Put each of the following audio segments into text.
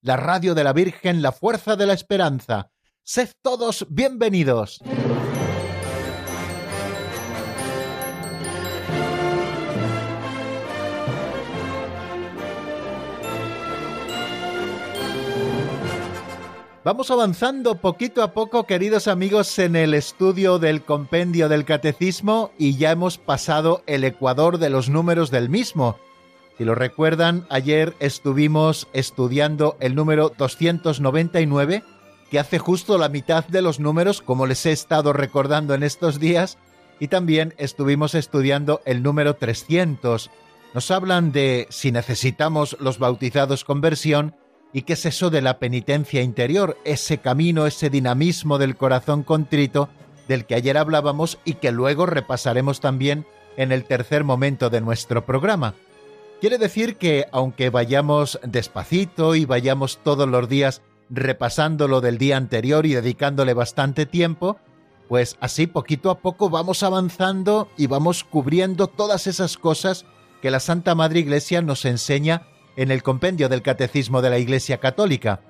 la radio de la Virgen, la fuerza de la esperanza. Sed todos bienvenidos. Vamos avanzando poquito a poco, queridos amigos, en el estudio del compendio del catecismo y ya hemos pasado el ecuador de los números del mismo. Si lo recuerdan, ayer estuvimos estudiando el número 299, que hace justo la mitad de los números, como les he estado recordando en estos días, y también estuvimos estudiando el número 300. Nos hablan de si necesitamos los bautizados conversión, ¿Y qué es eso de la penitencia interior? Ese camino, ese dinamismo del corazón contrito del que ayer hablábamos y que luego repasaremos también en el tercer momento de nuestro programa. Quiere decir que aunque vayamos despacito y vayamos todos los días repasando lo del día anterior y dedicándole bastante tiempo, pues así poquito a poco vamos avanzando y vamos cubriendo todas esas cosas que la Santa Madre Iglesia nos enseña en el compendio del Catecismo de la Iglesia Católica.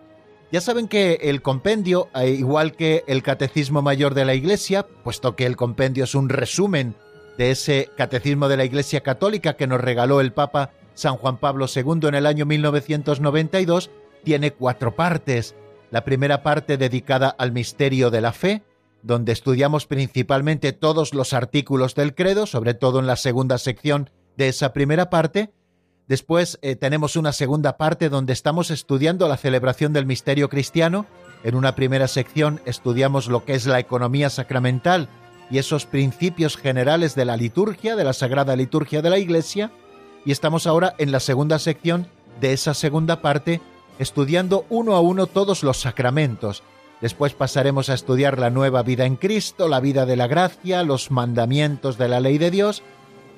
Ya saben que el compendio, eh, igual que el Catecismo Mayor de la Iglesia, puesto que el compendio es un resumen de ese Catecismo de la Iglesia Católica que nos regaló el Papa San Juan Pablo II en el año 1992, tiene cuatro partes. La primera parte dedicada al misterio de la fe, donde estudiamos principalmente todos los artículos del credo, sobre todo en la segunda sección de esa primera parte, Después eh, tenemos una segunda parte donde estamos estudiando la celebración del misterio cristiano. En una primera sección estudiamos lo que es la economía sacramental y esos principios generales de la liturgia, de la Sagrada Liturgia de la Iglesia. Y estamos ahora en la segunda sección de esa segunda parte estudiando uno a uno todos los sacramentos. Después pasaremos a estudiar la nueva vida en Cristo, la vida de la gracia, los mandamientos de la ley de Dios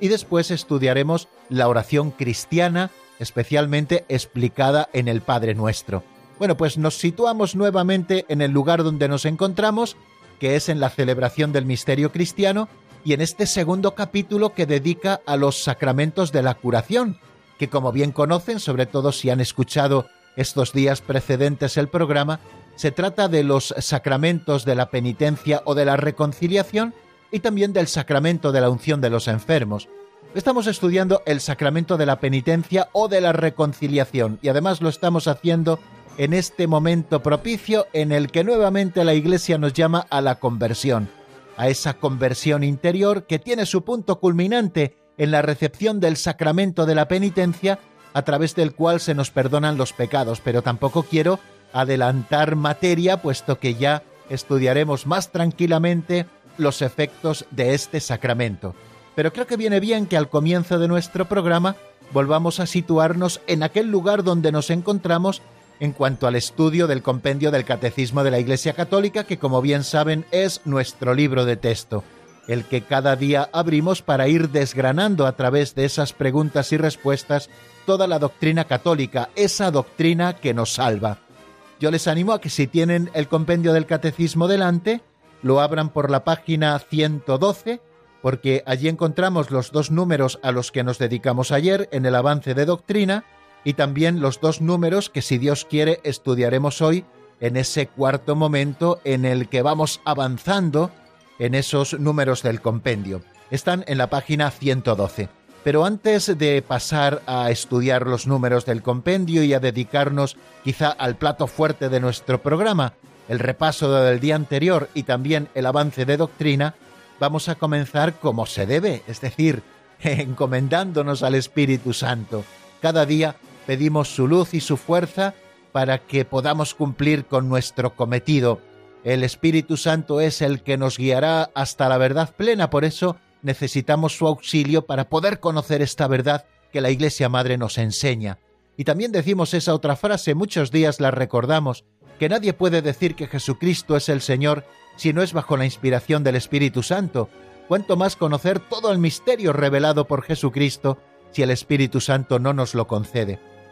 y después estudiaremos la oración cristiana, especialmente explicada en el Padre Nuestro. Bueno, pues nos situamos nuevamente en el lugar donde nos encontramos, que es en la celebración del misterio cristiano, y en este segundo capítulo que dedica a los sacramentos de la curación, que como bien conocen, sobre todo si han escuchado estos días precedentes el programa, se trata de los sacramentos de la penitencia o de la reconciliación, y también del sacramento de la unción de los enfermos. Estamos estudiando el sacramento de la penitencia o de la reconciliación y además lo estamos haciendo en este momento propicio en el que nuevamente la Iglesia nos llama a la conversión, a esa conversión interior que tiene su punto culminante en la recepción del sacramento de la penitencia a través del cual se nos perdonan los pecados, pero tampoco quiero adelantar materia puesto que ya estudiaremos más tranquilamente los efectos de este sacramento. Pero creo que viene bien que al comienzo de nuestro programa volvamos a situarnos en aquel lugar donde nos encontramos en cuanto al estudio del compendio del Catecismo de la Iglesia Católica, que como bien saben es nuestro libro de texto, el que cada día abrimos para ir desgranando a través de esas preguntas y respuestas toda la doctrina católica, esa doctrina que nos salva. Yo les animo a que si tienen el compendio del Catecismo delante, lo abran por la página 112, porque allí encontramos los dos números a los que nos dedicamos ayer en el avance de doctrina y también los dos números que si Dios quiere estudiaremos hoy en ese cuarto momento en el que vamos avanzando en esos números del compendio. Están en la página 112. Pero antes de pasar a estudiar los números del compendio y a dedicarnos quizá al plato fuerte de nuestro programa, el repaso del día anterior y también el avance de doctrina, vamos a comenzar como se debe, es decir, encomendándonos al Espíritu Santo. Cada día pedimos su luz y su fuerza para que podamos cumplir con nuestro cometido. El Espíritu Santo es el que nos guiará hasta la verdad plena, por eso necesitamos su auxilio para poder conocer esta verdad que la Iglesia Madre nos enseña. Y también decimos esa otra frase, muchos días la recordamos, que nadie puede decir que Jesucristo es el Señor si no es bajo la inspiración del Espíritu Santo. Cuanto más conocer todo el misterio revelado por Jesucristo si el Espíritu Santo no nos lo concede.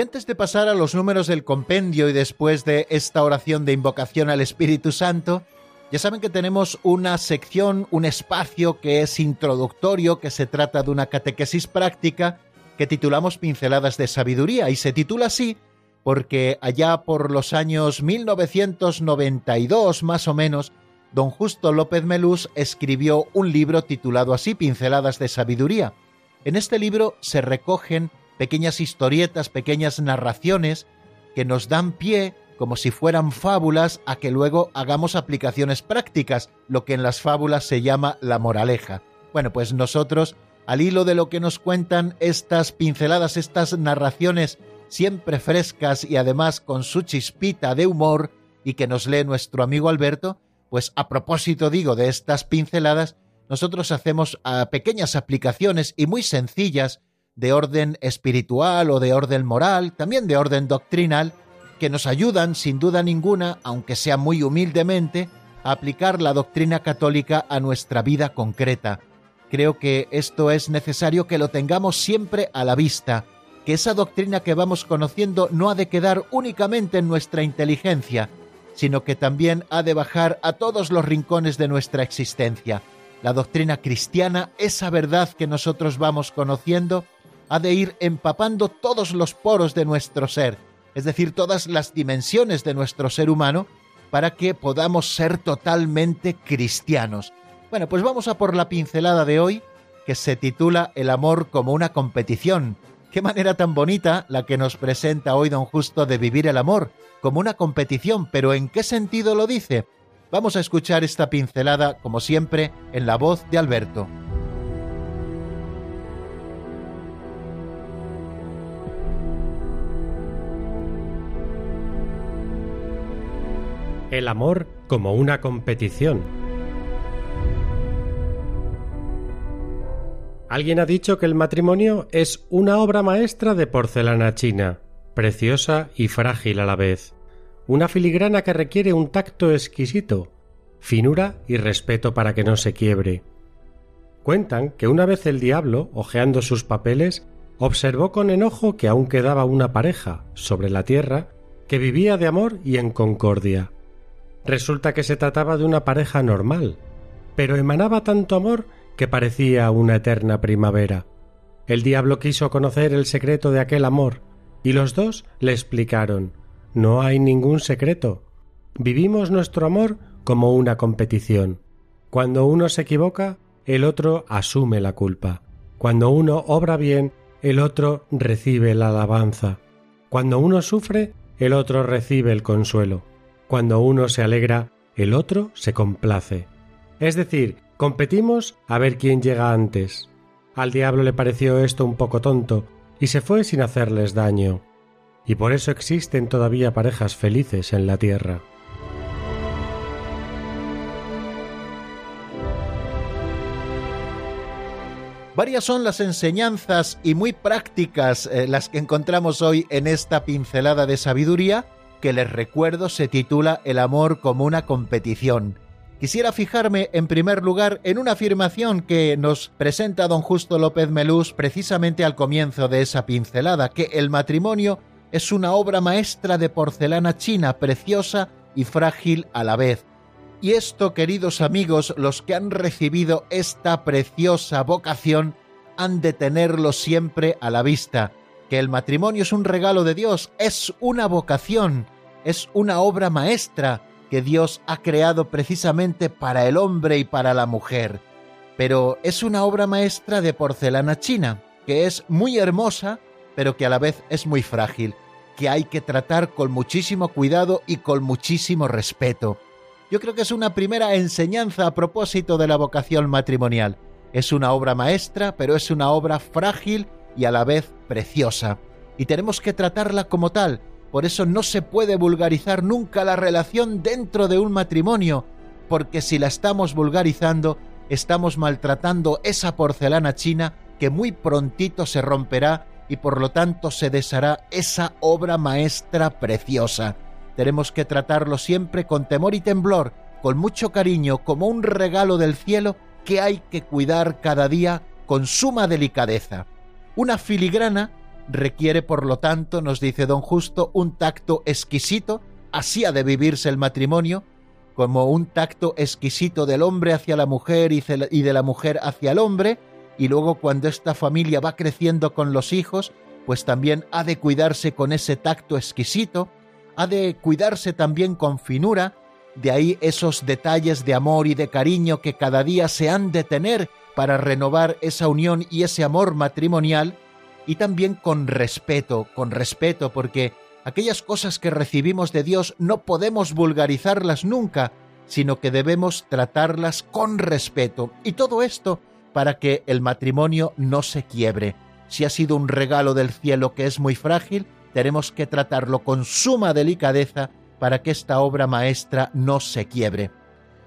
Antes de pasar a los números del compendio y después de esta oración de invocación al Espíritu Santo, ya saben que tenemos una sección, un espacio que es introductorio, que se trata de una catequesis práctica que titulamos Pinceladas de Sabiduría y se titula así porque allá por los años 1992 más o menos, don Justo López Melús escribió un libro titulado así Pinceladas de Sabiduría. En este libro se recogen pequeñas historietas, pequeñas narraciones que nos dan pie, como si fueran fábulas, a que luego hagamos aplicaciones prácticas, lo que en las fábulas se llama la moraleja. Bueno, pues nosotros, al hilo de lo que nos cuentan estas pinceladas, estas narraciones siempre frescas y además con su chispita de humor y que nos lee nuestro amigo Alberto, pues a propósito digo de estas pinceladas, nosotros hacemos ah, pequeñas aplicaciones y muy sencillas de orden espiritual o de orden moral, también de orden doctrinal, que nos ayudan, sin duda ninguna, aunque sea muy humildemente, a aplicar la doctrina católica a nuestra vida concreta. Creo que esto es necesario que lo tengamos siempre a la vista, que esa doctrina que vamos conociendo no ha de quedar únicamente en nuestra inteligencia, sino que también ha de bajar a todos los rincones de nuestra existencia. La doctrina cristiana, esa verdad que nosotros vamos conociendo, ha de ir empapando todos los poros de nuestro ser, es decir, todas las dimensiones de nuestro ser humano, para que podamos ser totalmente cristianos. Bueno, pues vamos a por la pincelada de hoy, que se titula El amor como una competición. Qué manera tan bonita la que nos presenta hoy don Justo de vivir el amor, como una competición, pero ¿en qué sentido lo dice? Vamos a escuchar esta pincelada, como siempre, en la voz de Alberto. El amor como una competición. Alguien ha dicho que el matrimonio es una obra maestra de porcelana china, preciosa y frágil a la vez, una filigrana que requiere un tacto exquisito, finura y respeto para que no se quiebre. Cuentan que una vez el diablo, hojeando sus papeles, observó con enojo que aún quedaba una pareja sobre la tierra que vivía de amor y en concordia. Resulta que se trataba de una pareja normal, pero emanaba tanto amor que parecía una eterna primavera. El diablo quiso conocer el secreto de aquel amor, y los dos le explicaron No hay ningún secreto. Vivimos nuestro amor como una competición. Cuando uno se equivoca, el otro asume la culpa. Cuando uno obra bien, el otro recibe la alabanza. Cuando uno sufre, el otro recibe el consuelo. Cuando uno se alegra, el otro se complace. Es decir, competimos a ver quién llega antes. Al diablo le pareció esto un poco tonto y se fue sin hacerles daño. Y por eso existen todavía parejas felices en la tierra. Varias son las enseñanzas y muy prácticas eh, las que encontramos hoy en esta pincelada de sabiduría que les recuerdo se titula El amor como una competición. Quisiera fijarme en primer lugar en una afirmación que nos presenta don Justo López Melús precisamente al comienzo de esa pincelada, que el matrimonio es una obra maestra de porcelana china, preciosa y frágil a la vez. Y esto, queridos amigos, los que han recibido esta preciosa vocación, han de tenerlo siempre a la vista, que el matrimonio es un regalo de Dios, es una vocación, es una obra maestra que Dios ha creado precisamente para el hombre y para la mujer. Pero es una obra maestra de porcelana china, que es muy hermosa, pero que a la vez es muy frágil, que hay que tratar con muchísimo cuidado y con muchísimo respeto. Yo creo que es una primera enseñanza a propósito de la vocación matrimonial. Es una obra maestra, pero es una obra frágil y a la vez preciosa. Y tenemos que tratarla como tal. Por eso no se puede vulgarizar nunca la relación dentro de un matrimonio, porque si la estamos vulgarizando, estamos maltratando esa porcelana china que muy prontito se romperá y por lo tanto se deshará esa obra maestra preciosa. Tenemos que tratarlo siempre con temor y temblor, con mucho cariño, como un regalo del cielo que hay que cuidar cada día con suma delicadeza. Una filigrana requiere, por lo tanto, nos dice don Justo, un tacto exquisito, así ha de vivirse el matrimonio, como un tacto exquisito del hombre hacia la mujer y de la mujer hacia el hombre, y luego cuando esta familia va creciendo con los hijos, pues también ha de cuidarse con ese tacto exquisito, ha de cuidarse también con finura, de ahí esos detalles de amor y de cariño que cada día se han de tener para renovar esa unión y ese amor matrimonial, y también con respeto, con respeto, porque aquellas cosas que recibimos de Dios no podemos vulgarizarlas nunca, sino que debemos tratarlas con respeto. Y todo esto para que el matrimonio no se quiebre. Si ha sido un regalo del cielo que es muy frágil, tenemos que tratarlo con suma delicadeza para que esta obra maestra no se quiebre.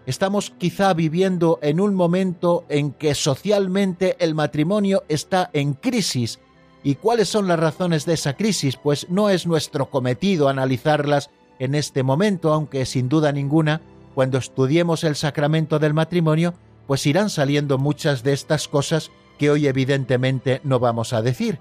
Estamos quizá viviendo en un momento en que socialmente el matrimonio está en crisis. ¿Y cuáles son las razones de esa crisis? Pues no es nuestro cometido analizarlas en este momento, aunque sin duda ninguna, cuando estudiemos el sacramento del matrimonio, pues irán saliendo muchas de estas cosas que hoy evidentemente no vamos a decir.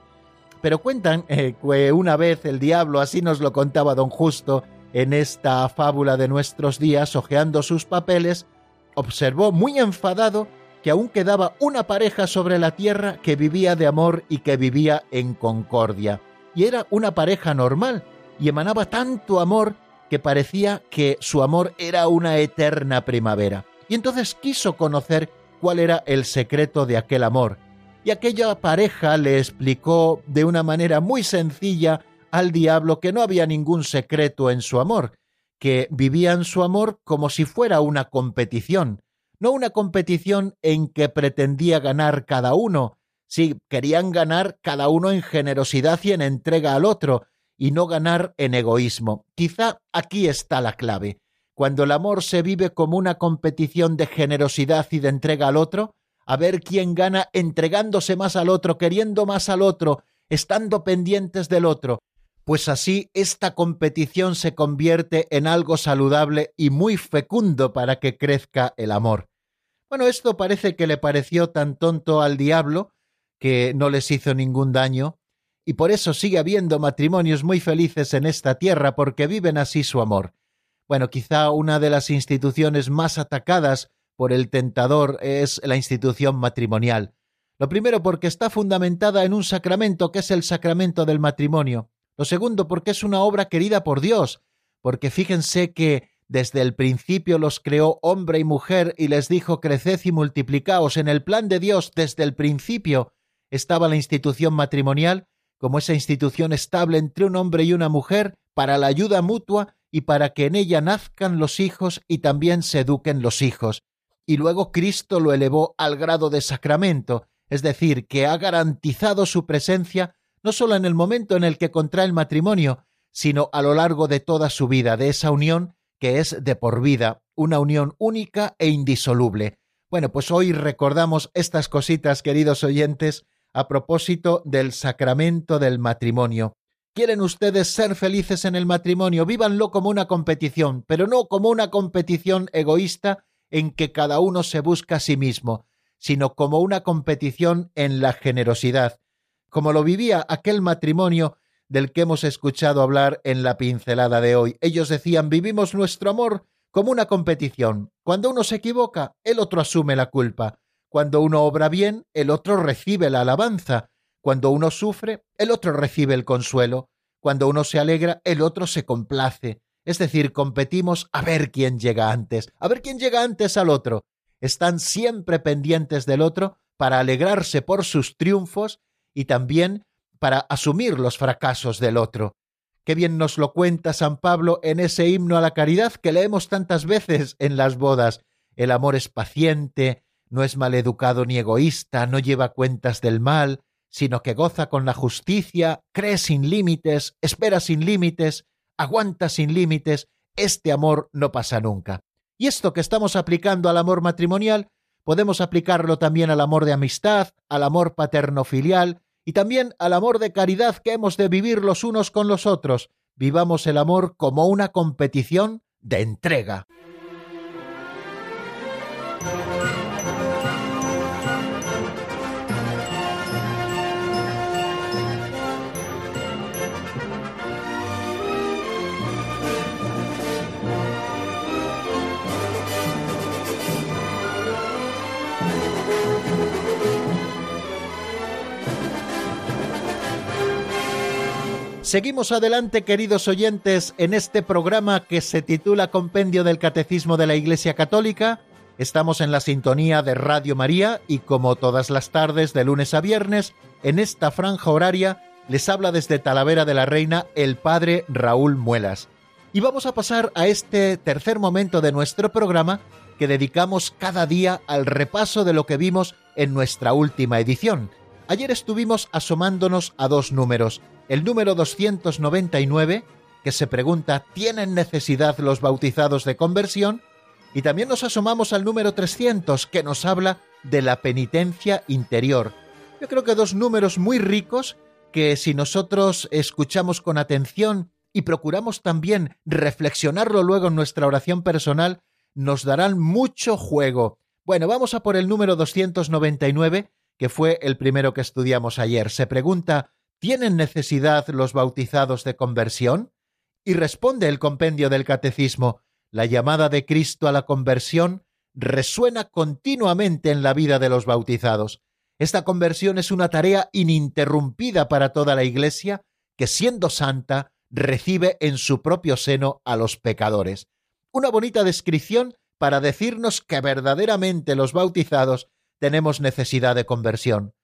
Pero cuentan eh, que una vez el diablo, así nos lo contaba don Justo en esta fábula de nuestros días, hojeando sus papeles, observó muy enfadado que aún quedaba una pareja sobre la tierra que vivía de amor y que vivía en concordia. Y era una pareja normal, y emanaba tanto amor que parecía que su amor era una eterna primavera y entonces quiso conocer cuál era el secreto de aquel amor. Y aquella pareja le explicó de una manera muy sencilla al diablo que no había ningún secreto en su amor, que vivían su amor como si fuera una competición, no una competición en que pretendía ganar cada uno, si querían ganar cada uno en generosidad y en entrega al otro, y no ganar en egoísmo. Quizá aquí está la clave cuando el amor se vive como una competición de generosidad y de entrega al otro, a ver quién gana entregándose más al otro, queriendo más al otro, estando pendientes del otro, pues así esta competición se convierte en algo saludable y muy fecundo para que crezca el amor. Bueno, esto parece que le pareció tan tonto al diablo que no les hizo ningún daño, y por eso sigue habiendo matrimonios muy felices en esta tierra porque viven así su amor. Bueno, quizá una de las instituciones más atacadas por el tentador es la institución matrimonial. Lo primero porque está fundamentada en un sacramento que es el sacramento del matrimonio. Lo segundo porque es una obra querida por Dios, porque fíjense que desde el principio los creó hombre y mujer y les dijo creced y multiplicaos. En el plan de Dios desde el principio estaba la institución matrimonial como esa institución estable entre un hombre y una mujer para la ayuda mutua y para que en ella nazcan los hijos y también se eduquen los hijos. Y luego Cristo lo elevó al grado de sacramento, es decir, que ha garantizado su presencia no solo en el momento en el que contrae el matrimonio, sino a lo largo de toda su vida, de esa unión que es de por vida, una unión única e indisoluble. Bueno, pues hoy recordamos estas cositas, queridos oyentes, a propósito del sacramento del matrimonio. Quieren ustedes ser felices en el matrimonio, vívanlo como una competición, pero no como una competición egoísta en que cada uno se busca a sí mismo, sino como una competición en la generosidad, como lo vivía aquel matrimonio del que hemos escuchado hablar en la pincelada de hoy. Ellos decían, vivimos nuestro amor como una competición. Cuando uno se equivoca, el otro asume la culpa. Cuando uno obra bien, el otro recibe la alabanza. Cuando uno sufre, el otro recibe el consuelo. Cuando uno se alegra, el otro se complace. Es decir, competimos a ver quién llega antes, a ver quién llega antes al otro. Están siempre pendientes del otro para alegrarse por sus triunfos y también para asumir los fracasos del otro. Qué bien nos lo cuenta San Pablo en ese himno a la caridad que leemos tantas veces en las bodas. El amor es paciente, no es maleducado ni egoísta, no lleva cuentas del mal, sino que goza con la justicia, cree sin límites, espera sin límites, aguanta sin límites, este amor no pasa nunca. Y esto que estamos aplicando al amor matrimonial, podemos aplicarlo también al amor de amistad, al amor paterno-filial y también al amor de caridad que hemos de vivir los unos con los otros. Vivamos el amor como una competición de entrega. Seguimos adelante, queridos oyentes, en este programa que se titula Compendio del Catecismo de la Iglesia Católica. Estamos en la sintonía de Radio María y como todas las tardes de lunes a viernes, en esta franja horaria les habla desde Talavera de la Reina el padre Raúl Muelas. Y vamos a pasar a este tercer momento de nuestro programa que dedicamos cada día al repaso de lo que vimos en nuestra última edición. Ayer estuvimos asomándonos a dos números, el número 299, que se pregunta, ¿tienen necesidad los bautizados de conversión? Y también nos asomamos al número 300, que nos habla de la penitencia interior. Yo creo que dos números muy ricos que si nosotros escuchamos con atención y procuramos también reflexionarlo luego en nuestra oración personal, nos darán mucho juego. Bueno, vamos a por el número 299, que fue el primero que estudiamos ayer. Se pregunta, ¿Tienen necesidad los bautizados de conversión? Y responde el compendio del Catecismo, la llamada de Cristo a la conversión resuena continuamente en la vida de los bautizados. Esta conversión es una tarea ininterrumpida para toda la Iglesia, que siendo santa, recibe en su propio seno a los pecadores. Una bonita descripción para decirnos que verdaderamente los bautizados tenemos necesidad de conversión.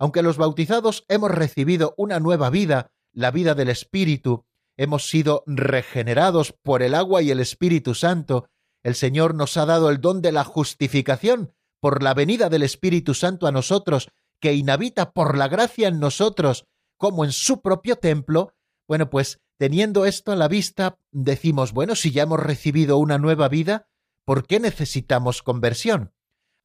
Aunque los bautizados hemos recibido una nueva vida, la vida del Espíritu, hemos sido regenerados por el agua y el Espíritu Santo, el Señor nos ha dado el don de la justificación por la venida del Espíritu Santo a nosotros, que inhabita por la gracia en nosotros, como en su propio templo, bueno, pues teniendo esto a la vista, decimos, bueno, si ya hemos recibido una nueva vida, ¿por qué necesitamos conversión?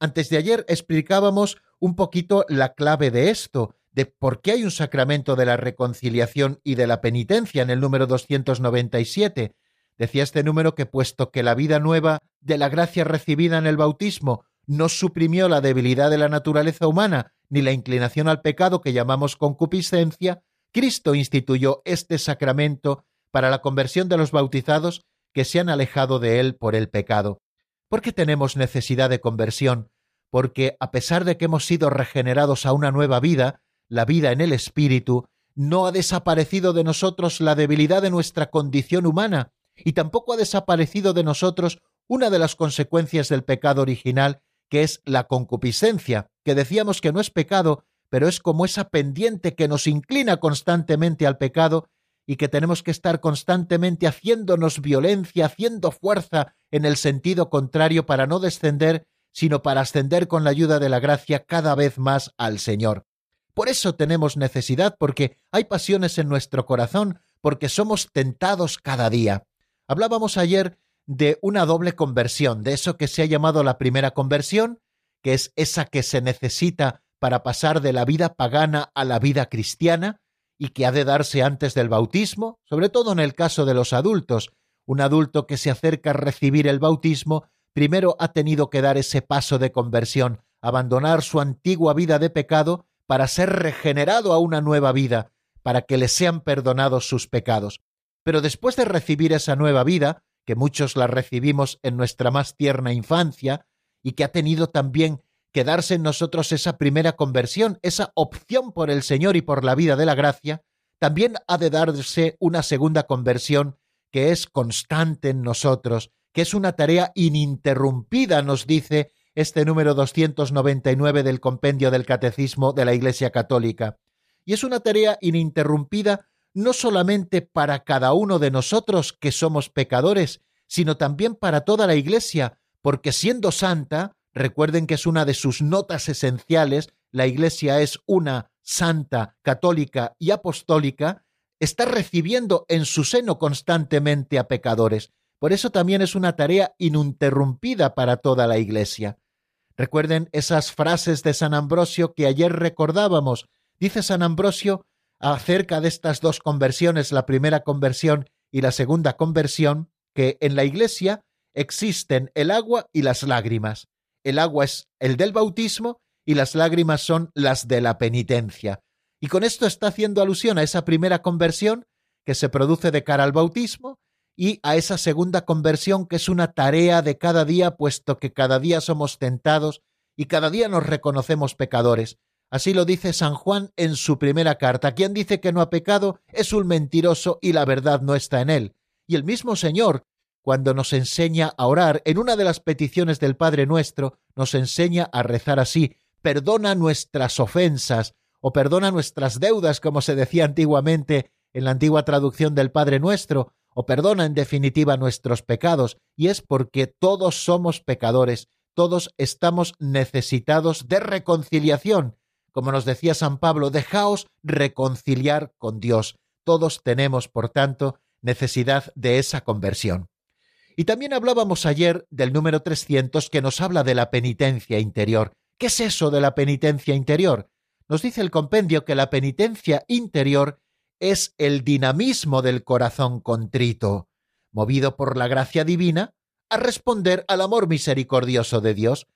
Antes de ayer explicábamos un poquito la clave de esto, de por qué hay un sacramento de la reconciliación y de la penitencia en el número 297. Decía este número que puesto que la vida nueva de la gracia recibida en el bautismo no suprimió la debilidad de la naturaleza humana ni la inclinación al pecado que llamamos concupiscencia, Cristo instituyó este sacramento para la conversión de los bautizados que se han alejado de él por el pecado. ¿Por qué tenemos necesidad de conversión? Porque a pesar de que hemos sido regenerados a una nueva vida, la vida en el Espíritu, no ha desaparecido de nosotros la debilidad de nuestra condición humana, y tampoco ha desaparecido de nosotros una de las consecuencias del pecado original, que es la concupiscencia, que decíamos que no es pecado, pero es como esa pendiente que nos inclina constantemente al pecado y que tenemos que estar constantemente haciéndonos violencia, haciendo fuerza en el sentido contrario para no descender sino para ascender con la ayuda de la gracia cada vez más al Señor. Por eso tenemos necesidad, porque hay pasiones en nuestro corazón, porque somos tentados cada día. Hablábamos ayer de una doble conversión, de eso que se ha llamado la primera conversión, que es esa que se necesita para pasar de la vida pagana a la vida cristiana y que ha de darse antes del bautismo, sobre todo en el caso de los adultos. Un adulto que se acerca a recibir el bautismo primero ha tenido que dar ese paso de conversión, abandonar su antigua vida de pecado para ser regenerado a una nueva vida, para que les sean perdonados sus pecados. Pero después de recibir esa nueva vida, que muchos la recibimos en nuestra más tierna infancia, y que ha tenido también que darse en nosotros esa primera conversión, esa opción por el Señor y por la vida de la gracia, también ha de darse una segunda conversión que es constante en nosotros, que es una tarea ininterrumpida, nos dice este número 299 del compendio del Catecismo de la Iglesia Católica. Y es una tarea ininterrumpida no solamente para cada uno de nosotros que somos pecadores, sino también para toda la Iglesia, porque siendo santa, recuerden que es una de sus notas esenciales, la Iglesia es una santa, católica y apostólica, está recibiendo en su seno constantemente a pecadores. Por eso también es una tarea ininterrumpida para toda la Iglesia. Recuerden esas frases de San Ambrosio que ayer recordábamos. Dice San Ambrosio acerca de estas dos conversiones, la primera conversión y la segunda conversión, que en la Iglesia existen el agua y las lágrimas. El agua es el del bautismo y las lágrimas son las de la penitencia. Y con esto está haciendo alusión a esa primera conversión que se produce de cara al bautismo y a esa segunda conversión que es una tarea de cada día, puesto que cada día somos tentados y cada día nos reconocemos pecadores. Así lo dice San Juan en su primera carta. Quien dice que no ha pecado es un mentiroso y la verdad no está en él. Y el mismo Señor, cuando nos enseña a orar, en una de las peticiones del Padre nuestro, nos enseña a rezar así, perdona nuestras ofensas, o perdona nuestras deudas, como se decía antiguamente en la antigua traducción del Padre Nuestro, o perdona en definitiva nuestros pecados, y es porque todos somos pecadores, todos estamos necesitados de reconciliación. Como nos decía San Pablo, dejaos reconciliar con Dios. Todos tenemos, por tanto, necesidad de esa conversión. Y también hablábamos ayer del número 300 que nos habla de la penitencia interior. ¿Qué es eso de la penitencia interior? Nos dice el compendio que la penitencia interior es el dinamismo del corazón contrito, movido por la gracia divina, a responder al amor misericordioso de Dios.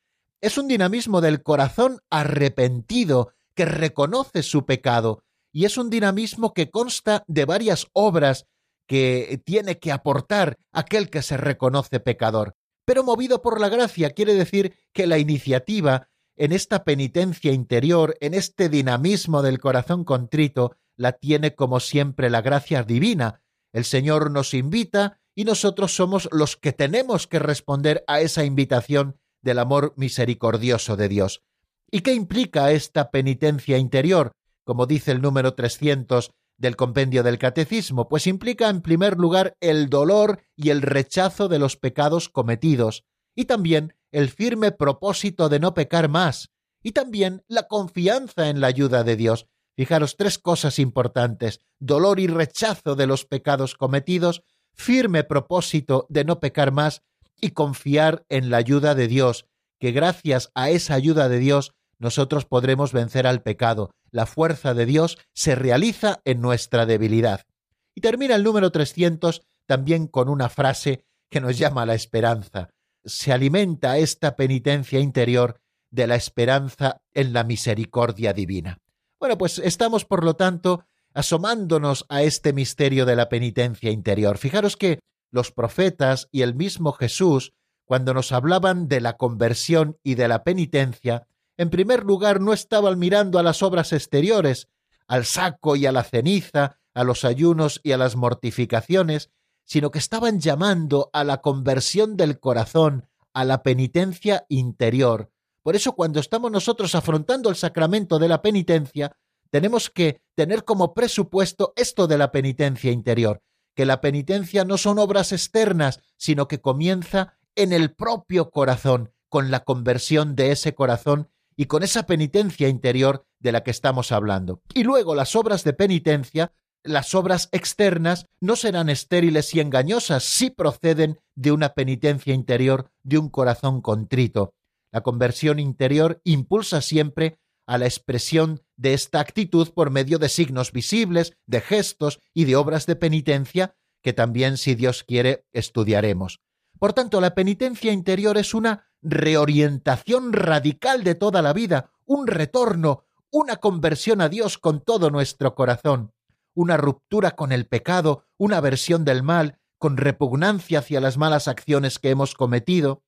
Es un dinamismo del corazón arrepentido, que reconoce su pecado, y es un dinamismo que consta de varias obras que tiene que aportar aquel que se reconoce pecador. Pero movido por la gracia quiere decir que la iniciativa en esta penitencia interior, en este dinamismo del corazón contrito, la tiene como siempre la gracia divina. El Señor nos invita y nosotros somos los que tenemos que responder a esa invitación del amor misericordioso de Dios. ¿Y qué implica esta penitencia interior? Como dice el número 300 del compendio del Catecismo, pues implica en primer lugar el dolor y el rechazo de los pecados cometidos, y también el firme propósito de no pecar más y también la confianza en la ayuda de Dios. Fijaros tres cosas importantes, dolor y rechazo de los pecados cometidos, firme propósito de no pecar más y confiar en la ayuda de Dios, que gracias a esa ayuda de Dios nosotros podremos vencer al pecado. La fuerza de Dios se realiza en nuestra debilidad. Y termina el número 300 también con una frase que nos llama a la esperanza se alimenta esta penitencia interior de la esperanza en la misericordia divina. Bueno, pues estamos, por lo tanto, asomándonos a este misterio de la penitencia interior. Fijaros que los profetas y el mismo Jesús, cuando nos hablaban de la conversión y de la penitencia, en primer lugar no estaban mirando a las obras exteriores, al saco y a la ceniza, a los ayunos y a las mortificaciones, sino que estaban llamando a la conversión del corazón, a la penitencia interior. Por eso cuando estamos nosotros afrontando el sacramento de la penitencia, tenemos que tener como presupuesto esto de la penitencia interior, que la penitencia no son obras externas, sino que comienza en el propio corazón, con la conversión de ese corazón y con esa penitencia interior de la que estamos hablando. Y luego las obras de penitencia las obras externas no serán estériles y engañosas si proceden de una penitencia interior, de un corazón contrito. La conversión interior impulsa siempre a la expresión de esta actitud por medio de signos visibles, de gestos y de obras de penitencia que también, si Dios quiere, estudiaremos. Por tanto, la penitencia interior es una reorientación radical de toda la vida, un retorno, una conversión a Dios con todo nuestro corazón una ruptura con el pecado, una aversión del mal, con repugnancia hacia las malas acciones que hemos cometido,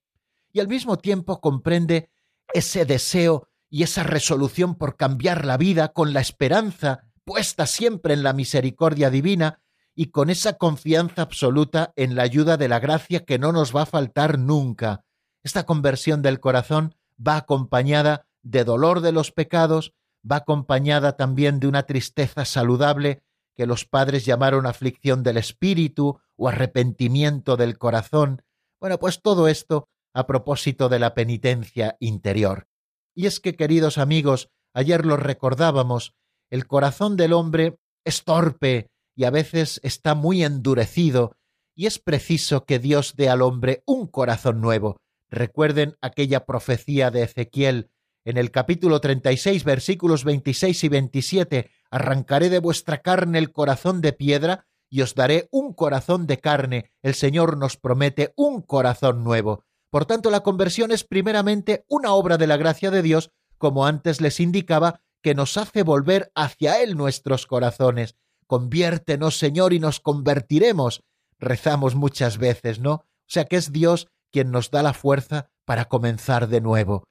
y al mismo tiempo comprende ese deseo y esa resolución por cambiar la vida con la esperanza puesta siempre en la misericordia divina y con esa confianza absoluta en la ayuda de la gracia que no nos va a faltar nunca. Esta conversión del corazón va acompañada de dolor de los pecados, va acompañada también de una tristeza saludable que los padres llamaron aflicción del espíritu o arrepentimiento del corazón. Bueno, pues todo esto a propósito de la penitencia interior. Y es que, queridos amigos, ayer lo recordábamos, el corazón del hombre es torpe y a veces está muy endurecido, y es preciso que Dios dé al hombre un corazón nuevo. Recuerden aquella profecía de Ezequiel en el capítulo 36, versículos 26 y 27, arrancaré de vuestra carne el corazón de piedra y os daré un corazón de carne. El Señor nos promete un corazón nuevo. Por tanto, la conversión es primeramente una obra de la gracia de Dios, como antes les indicaba, que nos hace volver hacia Él nuestros corazones. Conviértenos, Señor, y nos convertiremos. Rezamos muchas veces, ¿no? O sea que es Dios quien nos da la fuerza para comenzar de nuevo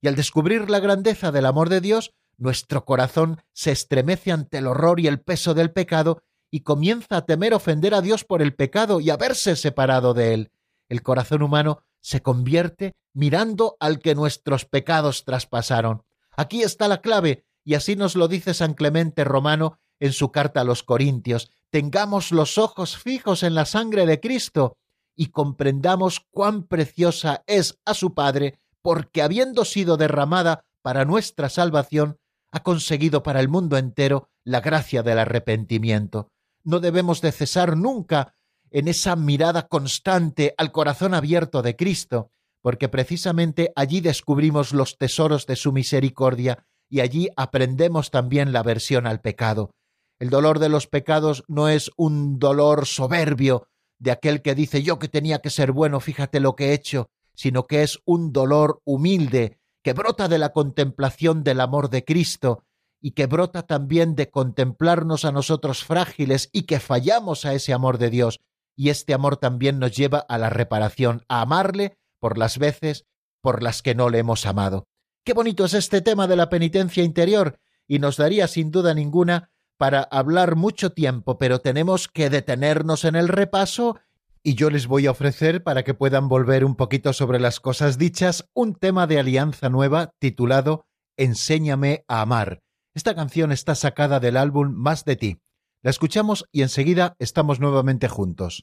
y al descubrir la grandeza del amor de Dios, nuestro corazón se estremece ante el horror y el peso del pecado y comienza a temer ofender a Dios por el pecado y a verse separado de él. El corazón humano se convierte mirando al que nuestros pecados traspasaron. Aquí está la clave, y así nos lo dice San Clemente Romano en su carta a los Corintios. Tengamos los ojos fijos en la sangre de Cristo y comprendamos cuán preciosa es a su Padre porque habiendo sido derramada para nuestra salvación, ha conseguido para el mundo entero la gracia del arrepentimiento. No debemos de cesar nunca en esa mirada constante al corazón abierto de Cristo, porque precisamente allí descubrimos los tesoros de su misericordia y allí aprendemos también la aversión al pecado. El dolor de los pecados no es un dolor soberbio de aquel que dice yo que tenía que ser bueno, fíjate lo que he hecho, sino que es un dolor humilde que brota de la contemplación del amor de Cristo y que brota también de contemplarnos a nosotros frágiles y que fallamos a ese amor de Dios. Y este amor también nos lleva a la reparación, a amarle por las veces por las que no le hemos amado. Qué bonito es este tema de la penitencia interior y nos daría sin duda ninguna para hablar mucho tiempo, pero tenemos que detenernos en el repaso y yo les voy a ofrecer, para que puedan volver un poquito sobre las cosas dichas, un tema de alianza nueva titulado Enséñame a amar. Esta canción está sacada del álbum Más de ti. La escuchamos y enseguida estamos nuevamente juntos.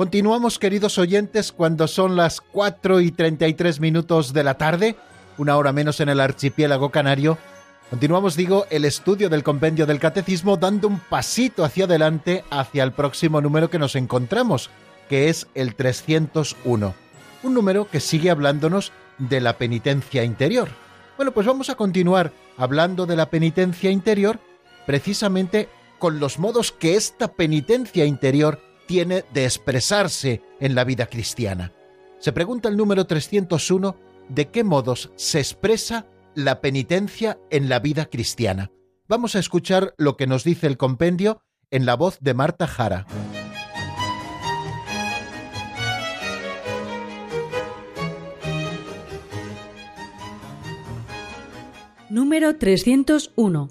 Continuamos, queridos oyentes, cuando son las 4 y 33 minutos de la tarde, una hora menos en el archipiélago canario. Continuamos, digo, el estudio del compendio del catecismo dando un pasito hacia adelante hacia el próximo número que nos encontramos, que es el 301. Un número que sigue hablándonos de la penitencia interior. Bueno, pues vamos a continuar hablando de la penitencia interior precisamente con los modos que esta penitencia interior tiene de expresarse en la vida cristiana. Se pregunta el número 301 de qué modos se expresa la penitencia en la vida cristiana. Vamos a escuchar lo que nos dice el compendio en la voz de Marta Jara. Número 301.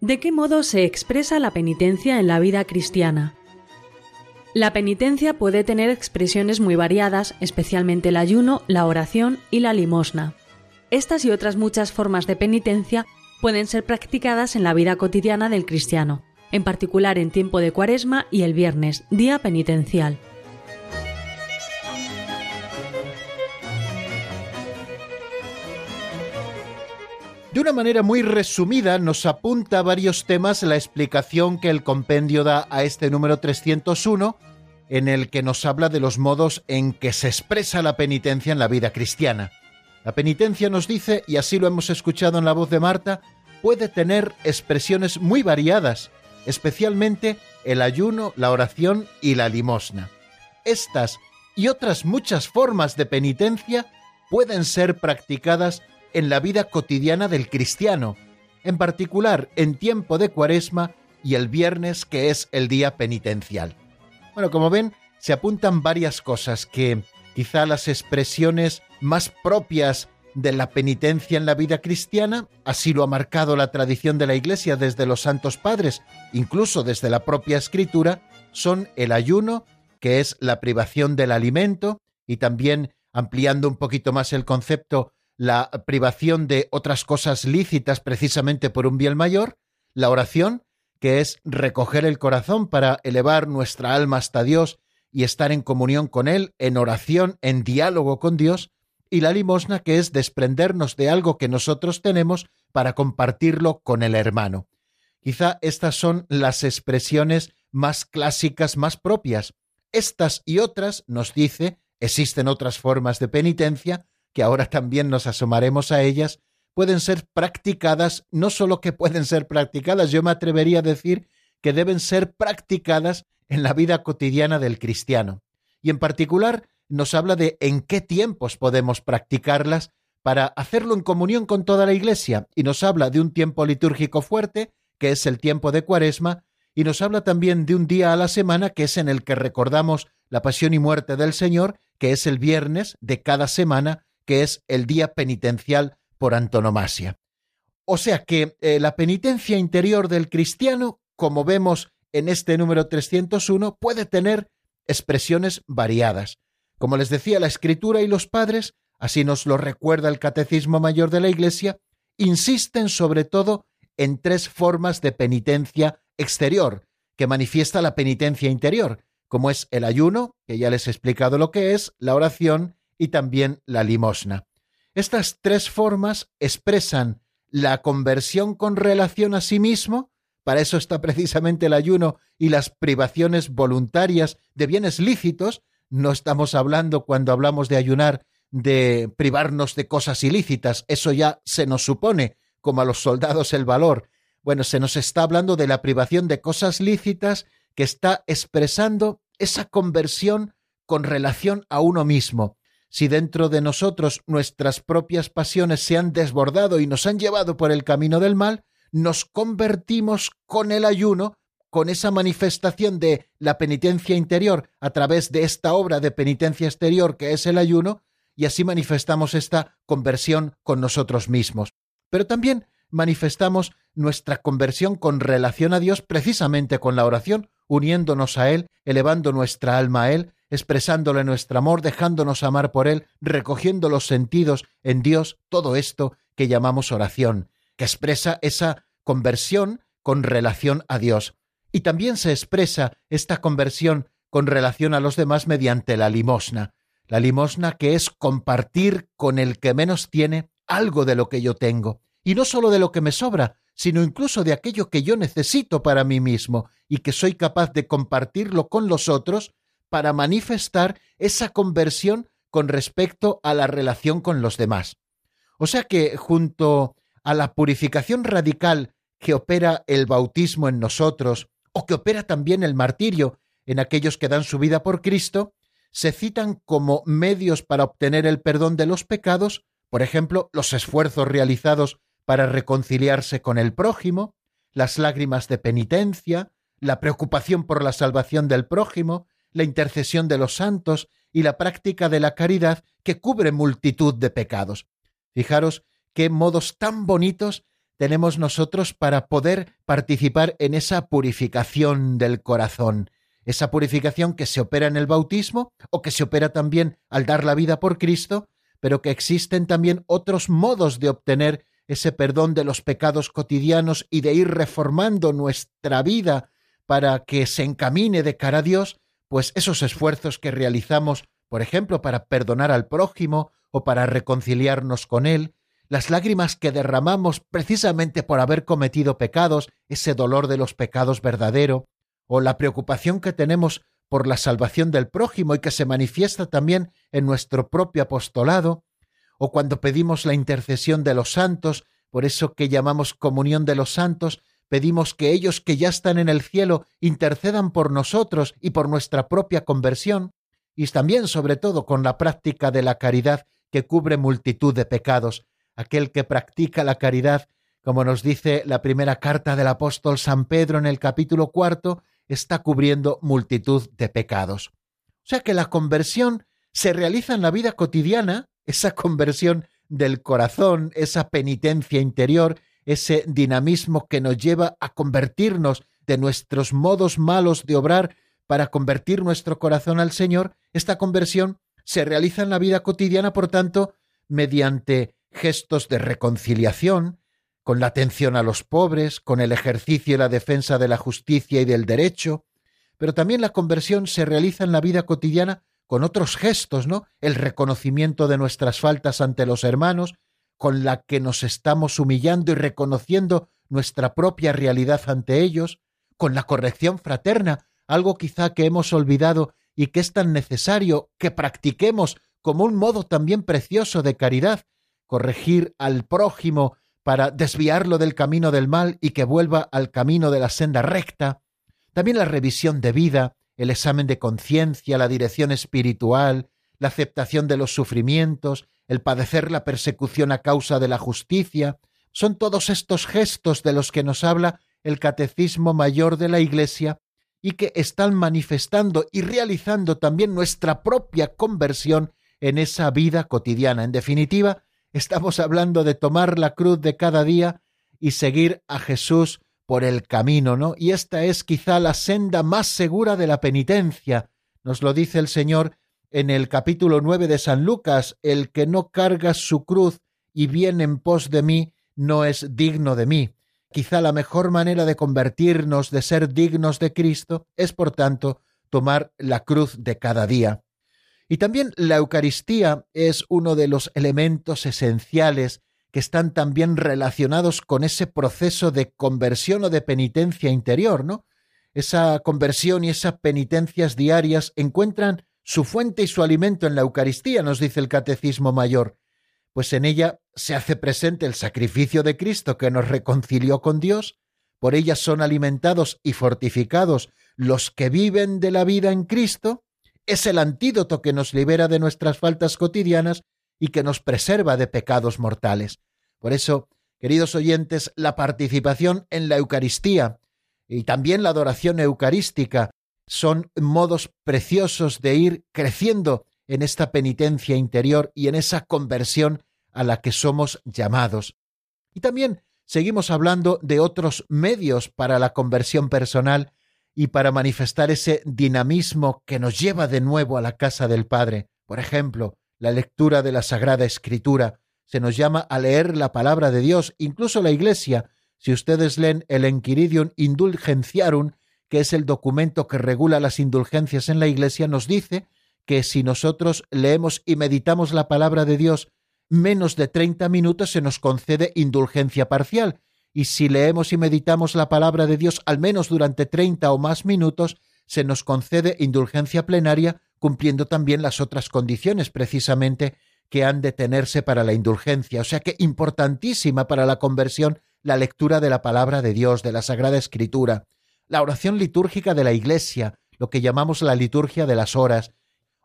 ¿De qué modo se expresa la penitencia en la vida cristiana? La penitencia puede tener expresiones muy variadas, especialmente el ayuno, la oración y la limosna. Estas y otras muchas formas de penitencia pueden ser practicadas en la vida cotidiana del cristiano, en particular en tiempo de cuaresma y el viernes, día penitencial. De una manera muy resumida nos apunta varios temas la explicación que el compendio da a este número 301, en el que nos habla de los modos en que se expresa la penitencia en la vida cristiana. La penitencia nos dice, y así lo hemos escuchado en la voz de Marta, puede tener expresiones muy variadas, especialmente el ayuno, la oración y la limosna. Estas y otras muchas formas de penitencia pueden ser practicadas en la vida cotidiana del cristiano, en particular en tiempo de cuaresma y el viernes que es el día penitencial. Bueno, como ven, se apuntan varias cosas que quizá las expresiones más propias de la penitencia en la vida cristiana, así lo ha marcado la tradición de la Iglesia desde los santos padres, incluso desde la propia escritura, son el ayuno, que es la privación del alimento, y también ampliando un poquito más el concepto, la privación de otras cosas lícitas precisamente por un bien mayor, la oración, que es recoger el corazón para elevar nuestra alma hasta Dios y estar en comunión con Él, en oración, en diálogo con Dios, y la limosna, que es desprendernos de algo que nosotros tenemos para compartirlo con el hermano. Quizá estas son las expresiones más clásicas, más propias. Estas y otras, nos dice, existen otras formas de penitencia, que ahora también nos asomaremos a ellas, pueden ser practicadas, no solo que pueden ser practicadas, yo me atrevería a decir que deben ser practicadas en la vida cotidiana del cristiano. Y en particular nos habla de en qué tiempos podemos practicarlas para hacerlo en comunión con toda la Iglesia, y nos habla de un tiempo litúrgico fuerte, que es el tiempo de Cuaresma, y nos habla también de un día a la semana, que es en el que recordamos la pasión y muerte del Señor, que es el viernes de cada semana, que es el día penitencial por antonomasia. O sea que eh, la penitencia interior del cristiano, como vemos en este número 301, puede tener expresiones variadas. Como les decía, la escritura y los padres, así nos lo recuerda el Catecismo Mayor de la Iglesia, insisten sobre todo en tres formas de penitencia exterior, que manifiesta la penitencia interior, como es el ayuno, que ya les he explicado lo que es, la oración y también la limosna. Estas tres formas expresan la conversión con relación a sí mismo, para eso está precisamente el ayuno y las privaciones voluntarias de bienes lícitos, no estamos hablando cuando hablamos de ayunar de privarnos de cosas ilícitas, eso ya se nos supone, como a los soldados el valor. Bueno, se nos está hablando de la privación de cosas lícitas que está expresando esa conversión con relación a uno mismo, si dentro de nosotros nuestras propias pasiones se han desbordado y nos han llevado por el camino del mal, nos convertimos con el ayuno, con esa manifestación de la penitencia interior a través de esta obra de penitencia exterior que es el ayuno, y así manifestamos esta conversión con nosotros mismos. Pero también manifestamos nuestra conversión con relación a Dios precisamente con la oración, uniéndonos a Él, elevando nuestra alma a Él, expresándole nuestro amor, dejándonos amar por Él, recogiendo los sentidos en Dios, todo esto que llamamos oración, que expresa esa conversión con relación a Dios. Y también se expresa esta conversión con relación a los demás mediante la limosna. La limosna que es compartir con el que menos tiene algo de lo que yo tengo y no sólo de lo que me sobra, sino incluso de aquello que yo necesito para mí mismo y que soy capaz de compartirlo con los otros para manifestar esa conversión con respecto a la relación con los demás. O sea que junto a la purificación radical que opera el bautismo en nosotros, o que opera también el martirio en aquellos que dan su vida por Cristo, se citan como medios para obtener el perdón de los pecados, por ejemplo, los esfuerzos realizados para reconciliarse con el prójimo, las lágrimas de penitencia, la preocupación por la salvación del prójimo, la intercesión de los santos y la práctica de la caridad que cubre multitud de pecados. Fijaros qué modos tan bonitos tenemos nosotros para poder participar en esa purificación del corazón, esa purificación que se opera en el bautismo o que se opera también al dar la vida por Cristo, pero que existen también otros modos de obtener ese perdón de los pecados cotidianos y de ir reformando nuestra vida para que se encamine de cara a Dios, pues esos esfuerzos que realizamos, por ejemplo, para perdonar al prójimo o para reconciliarnos con él, las lágrimas que derramamos precisamente por haber cometido pecados, ese dolor de los pecados verdadero, o la preocupación que tenemos por la salvación del prójimo y que se manifiesta también en nuestro propio apostolado, o cuando pedimos la intercesión de los santos, por eso que llamamos comunión de los santos, pedimos que ellos que ya están en el cielo intercedan por nosotros y por nuestra propia conversión, y también sobre todo con la práctica de la caridad que cubre multitud de pecados. Aquel que practica la caridad, como nos dice la primera carta del apóstol San Pedro en el capítulo cuarto, está cubriendo multitud de pecados. O sea que la conversión se realiza en la vida cotidiana esa conversión del corazón, esa penitencia interior, ese dinamismo que nos lleva a convertirnos de nuestros modos malos de obrar para convertir nuestro corazón al Señor, esta conversión se realiza en la vida cotidiana, por tanto, mediante gestos de reconciliación, con la atención a los pobres, con el ejercicio y la defensa de la justicia y del derecho, pero también la conversión se realiza en la vida cotidiana con otros gestos, ¿no? El reconocimiento de nuestras faltas ante los hermanos, con la que nos estamos humillando y reconociendo nuestra propia realidad ante ellos, con la corrección fraterna, algo quizá que hemos olvidado y que es tan necesario que practiquemos como un modo también precioso de caridad, corregir al prójimo para desviarlo del camino del mal y que vuelva al camino de la senda recta, también la revisión de vida, el examen de conciencia, la dirección espiritual, la aceptación de los sufrimientos, el padecer la persecución a causa de la justicia, son todos estos gestos de los que nos habla el Catecismo Mayor de la Iglesia y que están manifestando y realizando también nuestra propia conversión en esa vida cotidiana. En definitiva, estamos hablando de tomar la cruz de cada día y seguir a Jesús por el camino, ¿no? Y esta es quizá la senda más segura de la penitencia. Nos lo dice el Señor en el capítulo nueve de San Lucas, el que no carga su cruz y viene en pos de mí, no es digno de mí. Quizá la mejor manera de convertirnos, de ser dignos de Cristo, es por tanto tomar la cruz de cada día. Y también la Eucaristía es uno de los elementos esenciales que están también relacionados con ese proceso de conversión o de penitencia interior, ¿no? Esa conversión y esas penitencias diarias encuentran su fuente y su alimento en la Eucaristía, nos dice el Catecismo Mayor, pues en ella se hace presente el sacrificio de Cristo que nos reconcilió con Dios, por ella son alimentados y fortificados los que viven de la vida en Cristo, es el antídoto que nos libera de nuestras faltas cotidianas y que nos preserva de pecados mortales. Por eso, queridos oyentes, la participación en la Eucaristía, y también la adoración eucarística son modos preciosos de ir creciendo en esta penitencia interior y en esa conversión a la que somos llamados. Y también seguimos hablando de otros medios para la conversión personal y para manifestar ese dinamismo que nos lleva de nuevo a la casa del Padre. Por ejemplo, la lectura de la Sagrada Escritura. Se nos llama a leer la palabra de Dios. Incluso la Iglesia si ustedes leen el Enquiridium Indulgentiarum, que es el documento que regula las indulgencias en la Iglesia, nos dice que si nosotros leemos y meditamos la palabra de Dios menos de 30 minutos se nos concede indulgencia parcial, y si leemos y meditamos la palabra de Dios al menos durante 30 o más minutos, se nos concede indulgencia plenaria, cumpliendo también las otras condiciones precisamente que han de tenerse para la indulgencia. O sea que importantísima para la conversión la lectura de la palabra de Dios, de la Sagrada Escritura, la oración litúrgica de la Iglesia, lo que llamamos la liturgia de las horas,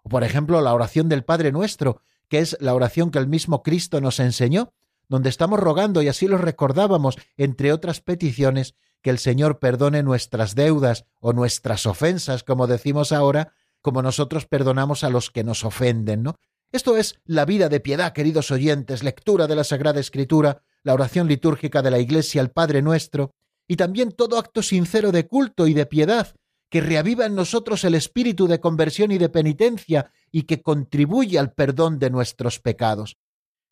o por ejemplo la oración del Padre Nuestro, que es la oración que el mismo Cristo nos enseñó, donde estamos rogando, y así lo recordábamos, entre otras peticiones, que el Señor perdone nuestras deudas o nuestras ofensas, como decimos ahora, como nosotros perdonamos a los que nos ofenden, ¿no? Esto es la vida de piedad, queridos oyentes, lectura de la Sagrada Escritura, la oración litúrgica de la Iglesia, el Padre Nuestro, y también todo acto sincero de culto y de piedad, que reaviva en nosotros el espíritu de conversión y de penitencia y que contribuye al perdón de nuestros pecados.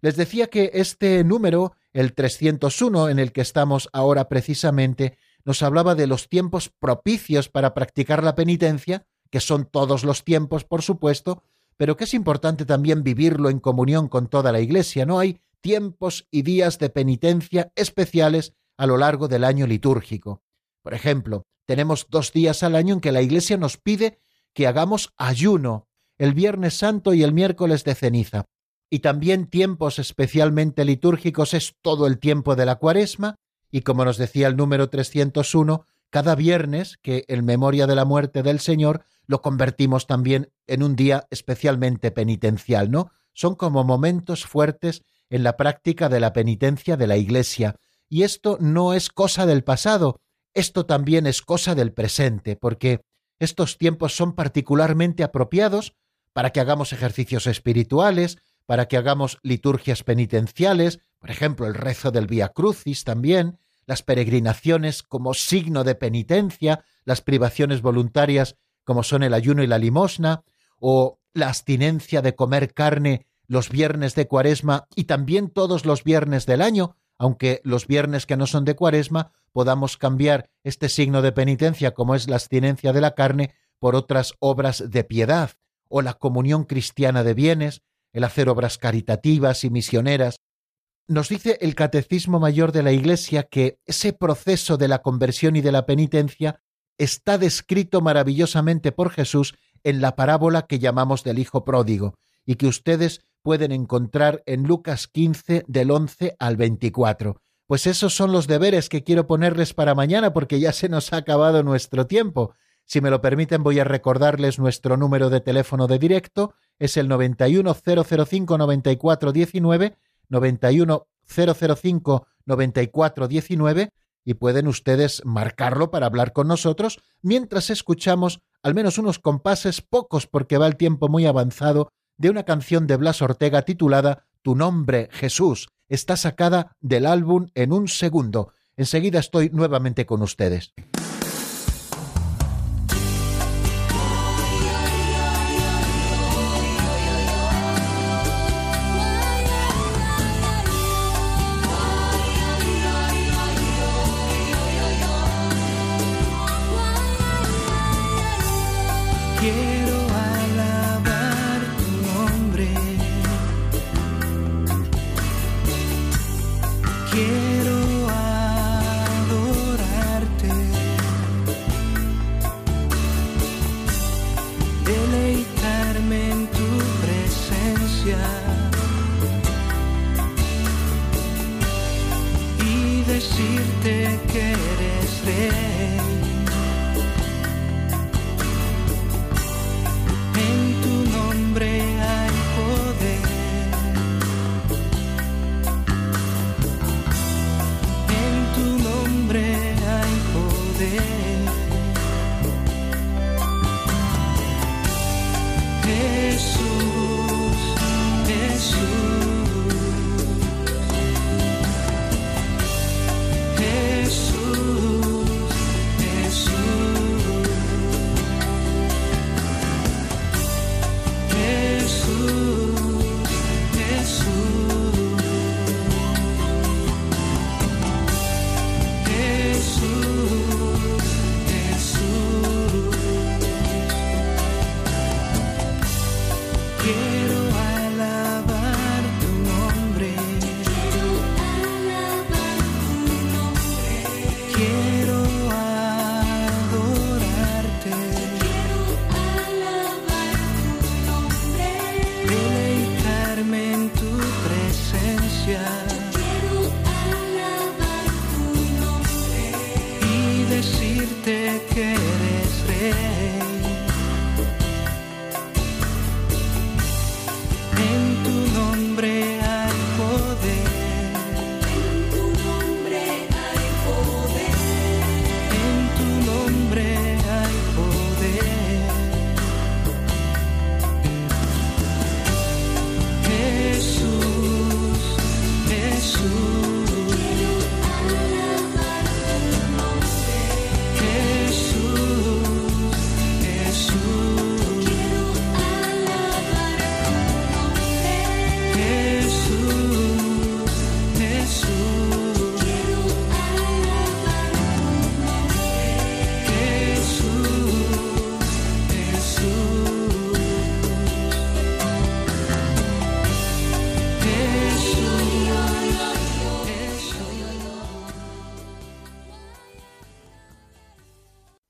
Les decía que este número, el 301, en el que estamos ahora precisamente, nos hablaba de los tiempos propicios para practicar la penitencia, que son todos los tiempos, por supuesto, pero que es importante también vivirlo en comunión con toda la Iglesia. No hay tiempos y días de penitencia especiales a lo largo del año litúrgico. Por ejemplo, tenemos dos días al año en que la Iglesia nos pide que hagamos ayuno, el Viernes Santo y el miércoles de ceniza. Y también tiempos especialmente litúrgicos es todo el tiempo de la cuaresma, y como nos decía el número 301, cada viernes, que en memoria de la muerte del Señor, lo convertimos también en un día especialmente penitencial, ¿no? Son como momentos fuertes en la práctica de la penitencia de la Iglesia. Y esto no es cosa del pasado, esto también es cosa del presente, porque estos tiempos son particularmente apropiados para que hagamos ejercicios espirituales, para que hagamos liturgias penitenciales, por ejemplo, el rezo del Vía Crucis también, las peregrinaciones como signo de penitencia, las privaciones voluntarias como son el ayuno y la limosna, o la abstinencia de comer carne los viernes de cuaresma y también todos los viernes del año, aunque los viernes que no son de cuaresma podamos cambiar este signo de penitencia como es la abstinencia de la carne por otras obras de piedad o la comunión cristiana de bienes, el hacer obras caritativas y misioneras. Nos dice el Catecismo Mayor de la Iglesia que ese proceso de la conversión y de la penitencia está descrito maravillosamente por Jesús en la parábola que llamamos del Hijo Pródigo, y que ustedes pueden encontrar en Lucas 15 del 11 al 24. Pues esos son los deberes que quiero ponerles para mañana porque ya se nos ha acabado nuestro tiempo. Si me lo permiten voy a recordarles nuestro número de teléfono de directo, es el 91005 9419, 91005 9419 y pueden ustedes marcarlo para hablar con nosotros mientras escuchamos al menos unos compases pocos porque va el tiempo muy avanzado de una canción de Blas Ortega titulada Tu nombre, Jesús. Está sacada del álbum en un segundo. Enseguida estoy nuevamente con ustedes.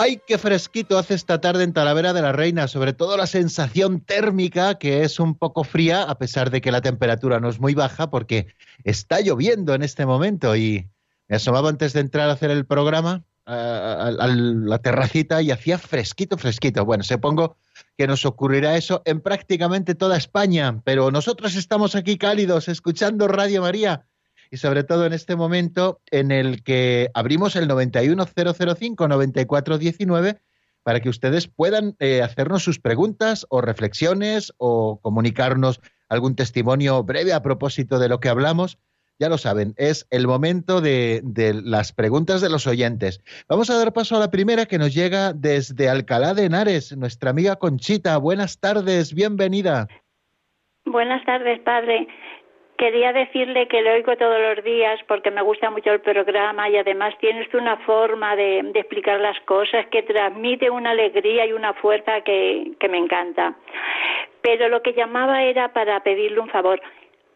¡Ay, qué fresquito hace esta tarde en Talavera de la Reina! Sobre todo la sensación térmica, que es un poco fría, a pesar de que la temperatura no es muy baja, porque Está lloviendo en este momento y me asomaba antes de entrar a hacer el programa a, la terracita y hacía fresquito, fresquito. Bueno, supongo que nos ocurrirá eso en prácticamente toda España, pero nosotros estamos aquí cálidos escuchando Radio María y sobre todo en este momento en el que abrimos el 91005-9419 para que ustedes puedan eh, hacernos sus preguntas o reflexiones o comunicarnos algún testimonio breve a propósito de lo que hablamos, ya lo saben, es el momento de, las preguntas de los oyentes. Vamos a dar paso a la primera que nos llega desde Alcalá de Henares, nuestra amiga Conchita. Buenas tardes, bienvenida. Buenas tardes, padre. Quería decirle que lo oigo todos los días porque me gusta mucho el programa y además tienes una forma de, explicar las cosas que transmite una alegría y una fuerza que, que me encanta. Pero lo que llamaba era para pedirle un favor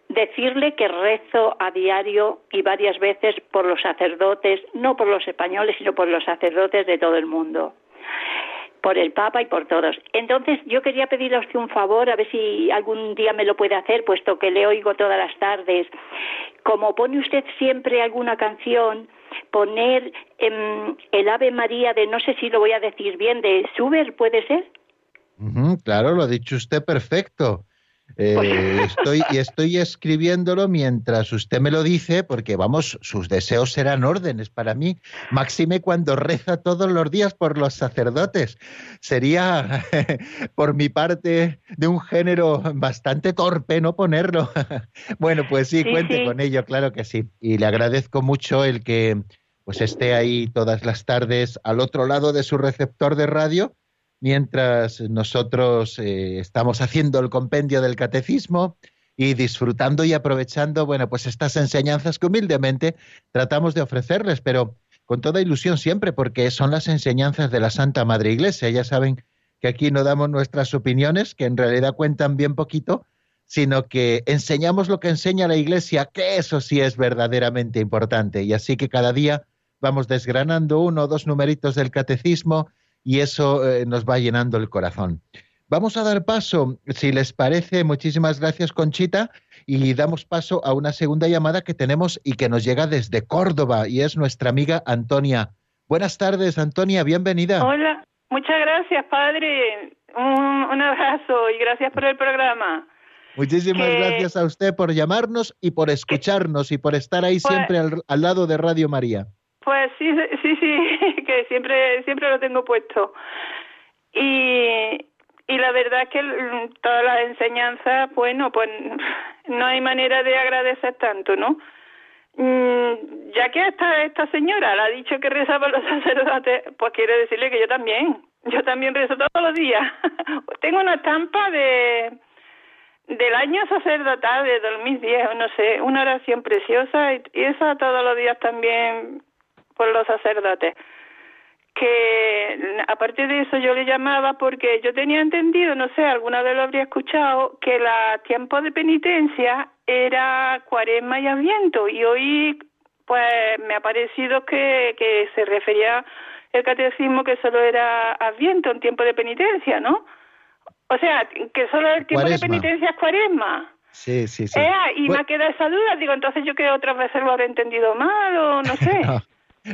decirle que rezo a diario y varias veces por los sacerdotes, no por los españoles, sino por los sacerdotes de todo el mundo por el Papa y por todos. Entonces, yo quería pedirle a usted un favor, a ver si algún día me lo puede hacer, puesto que le oigo todas las tardes. Como pone usted siempre alguna canción, poner el Ave María de, no sé si lo voy a decir bien, de Schubert, ¿puede ser? claro, lo ha dicho usted perfecto. Eh, estoy, y estoy escribiéndolo mientras usted me lo dice, porque vamos, sus deseos serán órdenes para mí. Máxime cuando reza todos los días por los sacerdotes. Sería, por mi parte, de un género bastante torpe no ponerlo. bueno, pues sí, cuente con ello, claro que sí. Y le agradezco mucho el que pues esté ahí todas las tardes al otro lado de su receptor de radio mientras nosotros eh, estamos haciendo el compendio del catecismo y disfrutando y aprovechando, bueno, pues estas enseñanzas que humildemente tratamos de ofrecerles, pero con toda ilusión siempre, porque son las enseñanzas de la Santa Madre Iglesia. Ya saben que aquí no damos nuestras opiniones, que en realidad cuentan bien poquito, sino que enseñamos lo que enseña la Iglesia, que eso sí es verdaderamente importante. Y así que cada día vamos desgranando uno o dos numeritos del catecismo, y eso eh, nos va llenando el corazón. Vamos a dar paso, si les parece, muchísimas gracias Conchita, y damos paso a una segunda llamada que tenemos y que nos llega desde Córdoba, y es nuestra amiga Antonia. Buenas tardes, Antonia, bienvenida. Hola, muchas gracias, padre. Un, abrazo y gracias por el programa. Muchísimas gracias a usted por llamarnos y por escucharnos y por estar ahí pues siempre al lado de Radio María. Pues sí, sí, sí, que siempre, siempre lo tengo puesto. Y, y la verdad es que todas las enseñanzas, bueno, pues no hay manera de agradecer tanto, ¿no? Mm, ya que esta, esta señora la ha dicho que reza por los sacerdotes, pues quiero decirle que yo también, yo también rezo todos los días. Tengo una estampa de, del año sacerdotal de 2010, no sé, una oración preciosa y, esa todos los días también por los sacerdotes. Que aparte de eso yo le llamaba porque yo tenía entendido, no sé, alguna vez lo habría escuchado, que la tiempo de penitencia era cuaresma y adviento y hoy pues me ha parecido que, que se refería el catecismo que solo era adviento, un tiempo de penitencia, ¿no? O sea, que solo el tiempo de penitencia es cuaresma. Sí, sí, sí. Eh, y me queda esa duda, digo, entonces yo que otras veces lo habré entendido mal o no sé. no,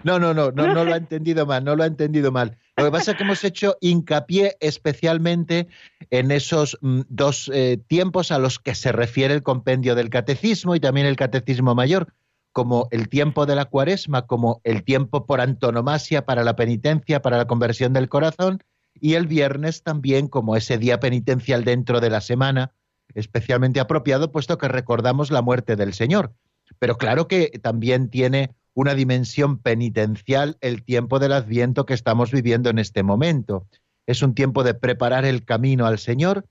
no, no, no, no, lo ha entendido mal, no lo ha entendido mal. Lo que pasa es que hemos hecho hincapié especialmente en esos mm, dos eh, tiempos a los que se refiere el compendio del catecismo y también el catecismo mayor, como el tiempo de la cuaresma, como el tiempo por antonomasia para la penitencia, para la conversión del corazón, y el viernes también como ese día penitencial dentro de la semana, especialmente apropiado puesto que recordamos la muerte del Señor. Pero claro que también tiene una dimensión penitencial el tiempo del adviento que estamos viviendo en este momento. Es un tiempo de preparar el camino al Señor,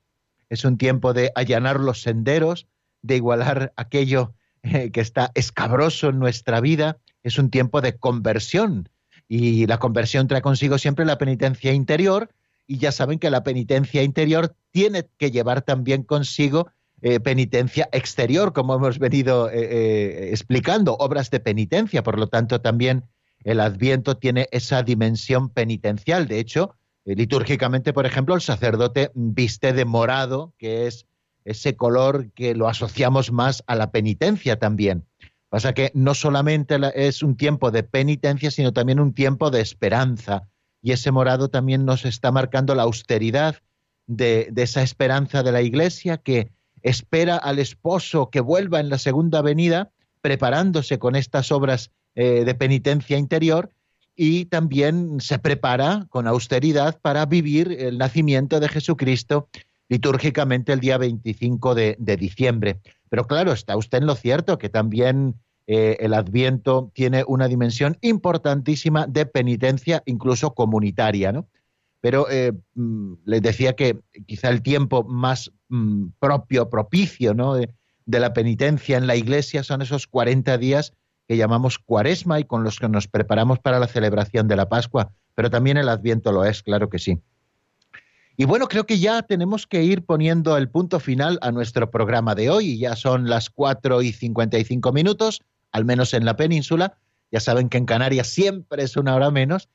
es un tiempo de allanar los senderos, de igualar aquello eh, que está escabroso en nuestra vida, es un tiempo de conversión. Y la conversión trae consigo siempre la penitencia interior, y ya saben que la penitencia interior tiene que llevar también consigo eh, penitencia exterior, como hemos venido eh, eh, explicando, obras de penitencia. Por lo tanto, también el adviento tiene esa dimensión penitencial. De hecho, litúrgicamente, por ejemplo, el sacerdote viste de morado, que es ese color que lo asociamos más a la penitencia también. Pasa que no solamente es un tiempo de penitencia, sino también un tiempo de esperanza, y ese morado también nos está marcando la austeridad de, esa esperanza de la Iglesia que espera al esposo que vuelva en la segunda venida, preparándose con estas obras eh, de penitencia interior y también se prepara con austeridad para vivir el nacimiento de Jesucristo litúrgicamente el día 25 de, diciembre. Pero claro, está usted en lo cierto que también eh, el Adviento tiene una dimensión importantísima de penitencia, incluso comunitaria, ¿no? Pero eh, mm, les decía que quizá el tiempo más mm, propio, propicio, ¿no? De, la penitencia en la iglesia son esos 40 días que llamamos cuaresma y con los que nos preparamos para la celebración de la Pascua, pero también el Adviento lo es, claro que sí. Y bueno, creo que ya tenemos que ir poniendo el punto final a nuestro programa de hoy. Ya son las 4 y 55 minutos al menos en la península. Ya saben que en Canarias siempre es una hora menos.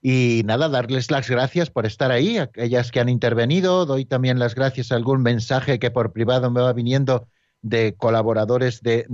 Y nada, darles las gracias por estar ahí, aquellas que han intervenido. Doy también las gracias a algún mensaje que por privado me va viniendo de colaboradores de,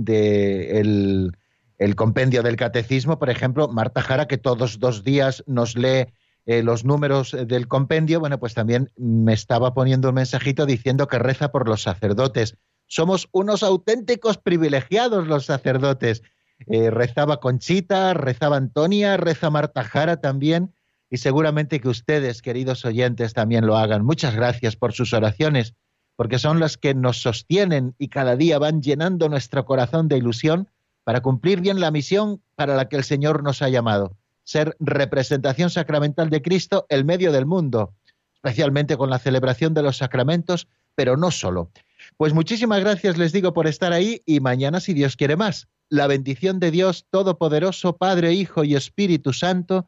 el, compendio del catecismo. Por ejemplo, Marta Jara, que todos dos días nos lee eh, los números del compendio. Bueno, pues también me estaba poniendo un mensajito diciendo que reza por los sacerdotes. Somos unos auténticos privilegiados los sacerdotes. Eh, rezaba Conchita, rezaba Antonia, reza Marta Jara también, y seguramente que ustedes, queridos oyentes, también lo hagan. Muchas gracias por sus oraciones, porque son las que nos sostienen y cada día van llenando nuestro corazón de ilusión para cumplir bien la misión para la que el Señor nos ha llamado, ser representación sacramental de Cristo en medio del mundo, especialmente con la celebración de los sacramentos, pero no solo. Pues muchísimas gracias les digo por estar ahí y mañana si Dios quiere más. La bendición de Dios Todopoderoso, Padre, Hijo y Espíritu Santo,